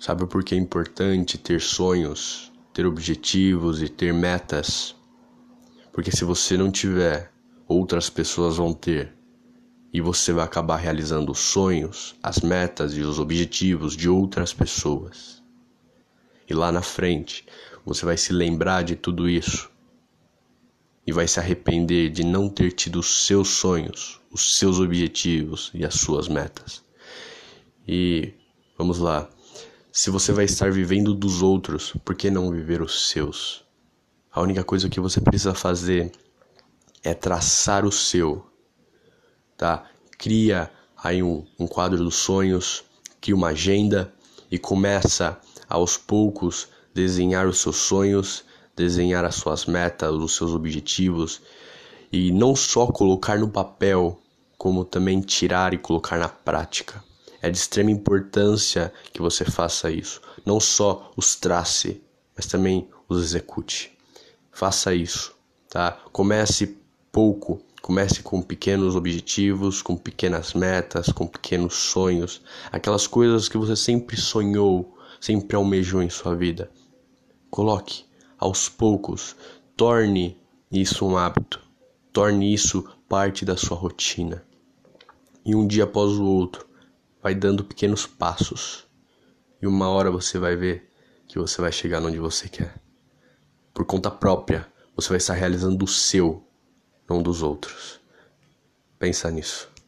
Sabe por que é importante ter sonhos, ter objetivos e ter metas? Porque se você não tiver, outras pessoas vão ter. E você vai acabar realizando os sonhos, as metas e os objetivos de outras pessoas. E lá na frente, você vai se lembrar de tudo isso e vai se arrepender de não ter tido os seus sonhos, os seus objetivos e as suas metas. E vamos lá. Se você vai estar vivendo dos outros, por que não viver os seus? A única coisa que você precisa fazer é traçar o seu, tá? Cria aí um, um quadro dos sonhos, cria uma agenda e começa aos poucos desenhar os seus sonhos, desenhar as suas metas, os seus objetivos e não só colocar no papel, como também tirar e colocar na prática. É de extrema importância que você faça isso. Não só os trace, mas também os execute. Faça isso, tá? Comece pouco, comece com pequenos objetivos, com pequenas metas, com pequenos sonhos, aquelas coisas que você sempre sonhou, sempre almejou em sua vida. Coloque aos poucos, torne isso um hábito, torne isso parte da sua rotina. E um dia após o outro, vai dando pequenos passos. E uma hora você vai ver que você vai chegar onde você quer. Por conta própria, você vai estar realizando o seu, não dos outros. Pensa nisso.